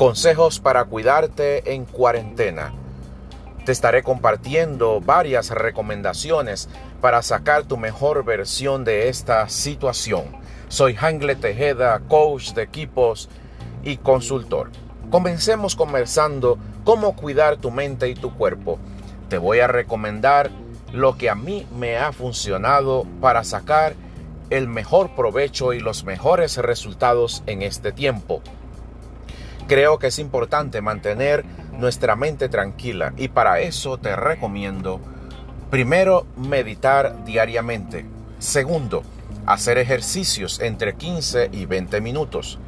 Consejos para cuidarte en cuarentena. Te estaré compartiendo varias recomendaciones para sacar tu mejor versión de esta situación. Soy Hangle Tejeda, coach de equipos y consultor. Comencemos conversando cómo cuidar tu mente y tu cuerpo. Te voy a recomendar lo que a mí me ha funcionado para sacar el mejor provecho y los mejores resultados en este tiempo. Creo que es importante mantener nuestra mente tranquila y para eso te recomiendo primero meditar diariamente. Segundo, hacer ejercicios entre 15 y 20 minutos.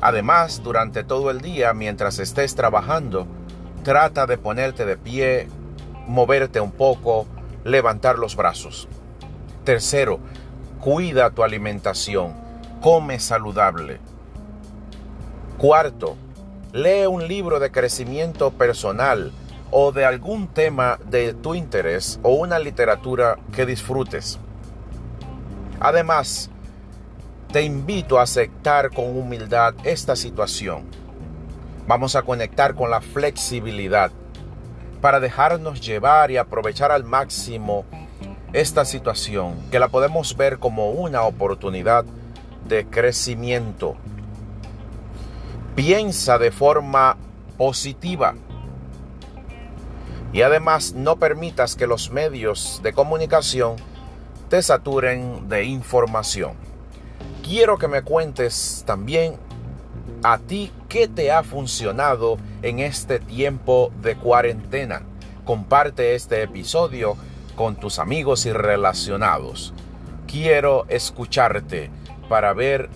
Además, durante todo el día, mientras estés trabajando, trata de ponerte de pie, moverte un poco, levantar los brazos. Tercero, cuida tu alimentación, come saludable. Cuarto, Lee un libro de crecimiento personal o de algún tema de tu interés o una literatura que disfrutes. Además, te invito a aceptar con humildad esta situación. Vamos a conectar con la flexibilidad para dejarnos llevar y aprovechar al máximo esta situación, que la podemos ver como una oportunidad de crecimiento piensa de forma positiva. Y además no permitas que los medios de comunicación te saturen de información. Quiero que me cuentes también a ti qué te ha funcionado en este tiempo de cuarentena. Comparte este episodio con tus amigos y relacionados. Quiero escucharte para ver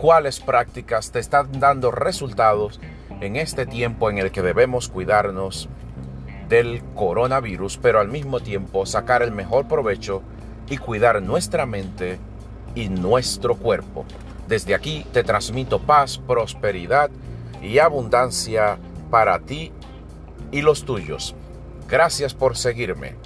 cuáles prácticas te están dando resultados en este tiempo en el que debemos cuidarnos del coronavirus, pero al mismo tiempo sacar el mejor provecho y cuidar nuestra mente y nuestro cuerpo. Desde aquí te transmito paz, prosperidad y abundancia para ti y los tuyos. Gracias por seguirme.